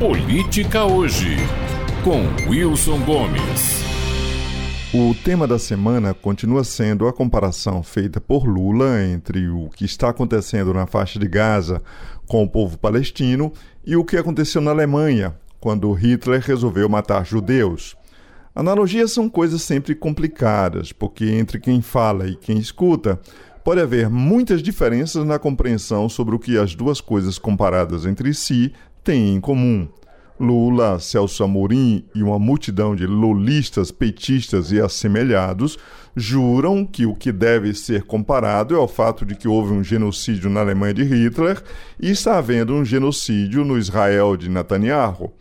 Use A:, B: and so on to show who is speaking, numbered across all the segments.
A: Política Hoje, com Wilson Gomes.
B: O tema da semana continua sendo a comparação feita por Lula entre o que está acontecendo na faixa de Gaza com o povo palestino e o que aconteceu na Alemanha, quando Hitler resolveu matar judeus. Analogias são coisas sempre complicadas, porque entre quem fala e quem escuta, pode haver muitas diferenças na compreensão sobre o que as duas coisas comparadas entre si têm em comum. Lula, Celso Amorim e uma multidão de lulistas, petistas e assemelhados juram que o que deve ser comparado é o fato de que houve um genocídio na Alemanha de Hitler e está havendo um genocídio no Israel de Netanyahu.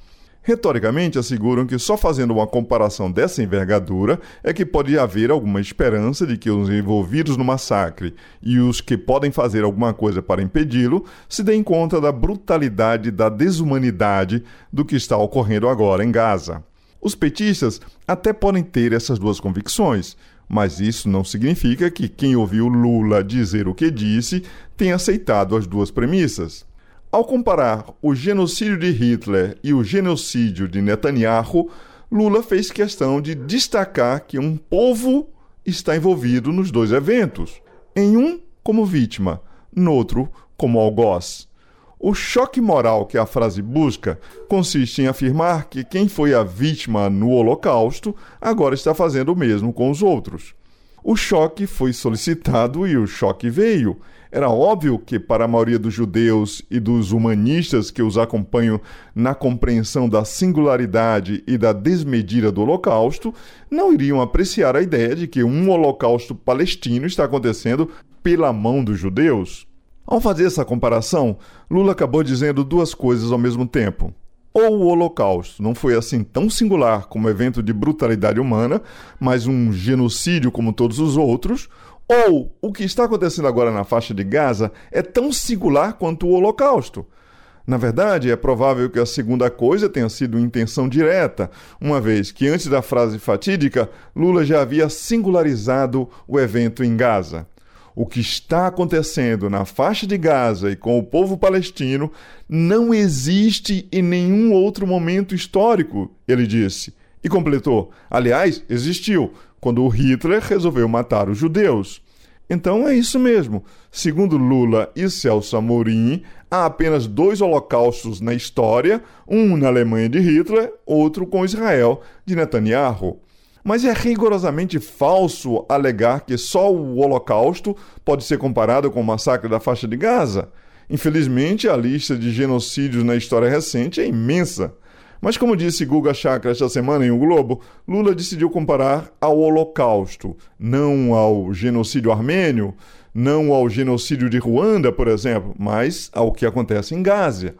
B: Retoricamente, asseguram que só fazendo uma comparação dessa envergadura é que pode haver alguma esperança de que os envolvidos no massacre e os que podem fazer alguma coisa para impedi-lo se deem conta da brutalidade, da desumanidade do que está ocorrendo agora em Gaza. Os petistas até podem ter essas duas convicções, mas isso não significa que quem ouviu Lula dizer o que disse tenha aceitado as duas premissas. Ao comparar o genocídio de Hitler e o genocídio de Netanyahu, Lula fez questão de destacar que um povo está envolvido nos dois eventos, em um como vítima, no outro como algoz. O choque moral que a frase busca consiste em afirmar que quem foi a vítima no Holocausto agora está fazendo o mesmo com os outros. O choque foi solicitado e o choque veio. Era óbvio que, para a maioria dos judeus e dos humanistas que os acompanham na compreensão da singularidade e da desmedida do Holocausto, não iriam apreciar a ideia de que um Holocausto palestino está acontecendo pela mão dos judeus. Ao fazer essa comparação, Lula acabou dizendo duas coisas ao mesmo tempo. Ou o Holocausto não foi assim tão singular como evento de brutalidade humana, mas um genocídio como todos os outros, ou o que está acontecendo agora na faixa de Gaza é tão singular quanto o Holocausto. Na verdade, é provável que a segunda coisa tenha sido intenção direta, uma vez que antes da frase fatídica, Lula já havia singularizado o evento em Gaza. O que está acontecendo na faixa de Gaza e com o povo palestino não existe em nenhum outro momento histórico, ele disse. E completou: aliás, existiu, quando Hitler resolveu matar os judeus. Então é isso mesmo. Segundo Lula e Celso Amorim, há apenas dois holocaustos na história, um na Alemanha de Hitler, outro com Israel de Netanyahu. Mas é rigorosamente falso alegar que só o Holocausto pode ser comparado com o massacre da faixa de Gaza. Infelizmente, a lista de genocídios na história recente é imensa. Mas, como disse Guga Chakra esta semana em O Globo, Lula decidiu comparar ao Holocausto, não ao genocídio armênio, não ao genocídio de Ruanda, por exemplo, mas ao que acontece em Gaza.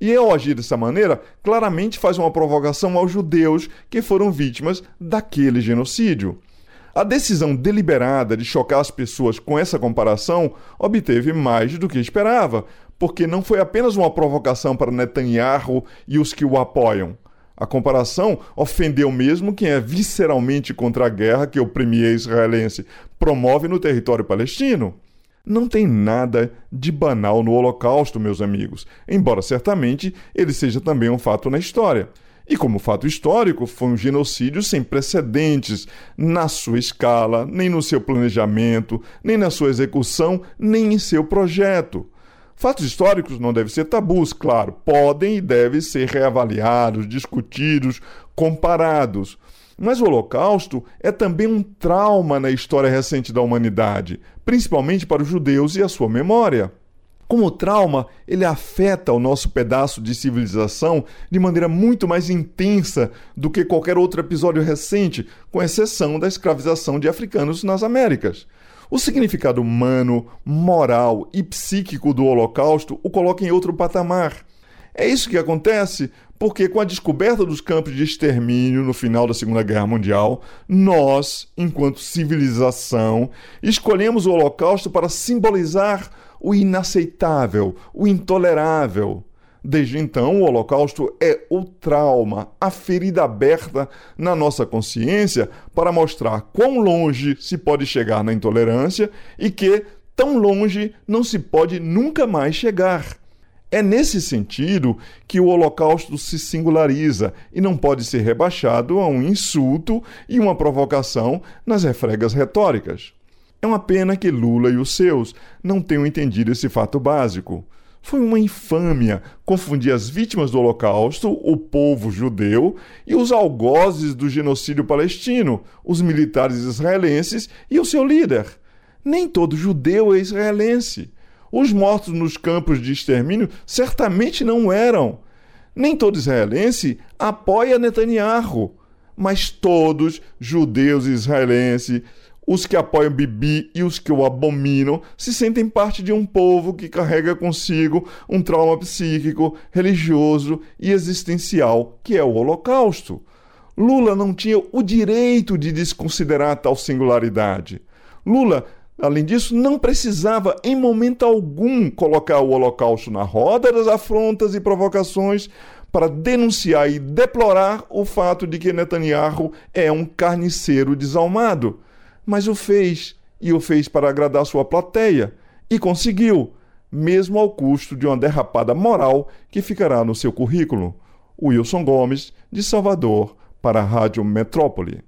B: E ao agir dessa maneira, claramente faz uma provocação aos judeus que foram vítimas daquele genocídio. A decisão deliberada de chocar as pessoas com essa comparação obteve mais do que esperava, porque não foi apenas uma provocação para Netanyahu e os que o apoiam. A comparação ofendeu mesmo quem é visceralmente contra a guerra que o premier israelense promove no território palestino. Não tem nada de banal no Holocausto, meus amigos, embora certamente ele seja também um fato na história. E como fato histórico, foi um genocídio sem precedentes na sua escala, nem no seu planejamento, nem na sua execução, nem em seu projeto. Fatos históricos não devem ser tabus, claro, podem e devem ser reavaliados, discutidos, comparados. Mas o Holocausto é também um trauma na história recente da humanidade, principalmente para os judeus e a sua memória. Como trauma, ele afeta o nosso pedaço de civilização de maneira muito mais intensa do que qualquer outro episódio recente, com exceção da escravização de africanos nas Américas. O significado humano, moral e psíquico do Holocausto o coloca em outro patamar. É isso que acontece porque, com a descoberta dos campos de extermínio no final da Segunda Guerra Mundial, nós, enquanto civilização, escolhemos o Holocausto para simbolizar o inaceitável, o intolerável. Desde então, o Holocausto é o trauma, a ferida aberta na nossa consciência para mostrar quão longe se pode chegar na intolerância e que tão longe não se pode nunca mais chegar. É nesse sentido que o Holocausto se singulariza e não pode ser rebaixado a um insulto e uma provocação nas refregas retóricas. É uma pena que Lula e os seus não tenham entendido esse fato básico. Foi uma infâmia confundir as vítimas do Holocausto, o povo judeu, e os algozes do genocídio palestino, os militares israelenses e o seu líder. Nem todo judeu é israelense. Os mortos nos campos de extermínio certamente não eram. Nem todo israelense apoia Netanyahu, mas todos, judeus e israelenses, os que apoiam Bibi e os que o abominam, se sentem parte de um povo que carrega consigo um trauma psíquico, religioso e existencial, que é o Holocausto. Lula não tinha o direito de desconsiderar tal singularidade. Lula Além disso, não precisava em momento algum colocar o Holocausto na roda das afrontas e provocações para denunciar e deplorar o fato de que Netanyahu é um carniceiro desalmado. Mas o fez, e o fez para agradar sua plateia, e conseguiu, mesmo ao custo de uma derrapada moral que ficará no seu currículo. Wilson Gomes, de Salvador, para a Rádio Metrópole.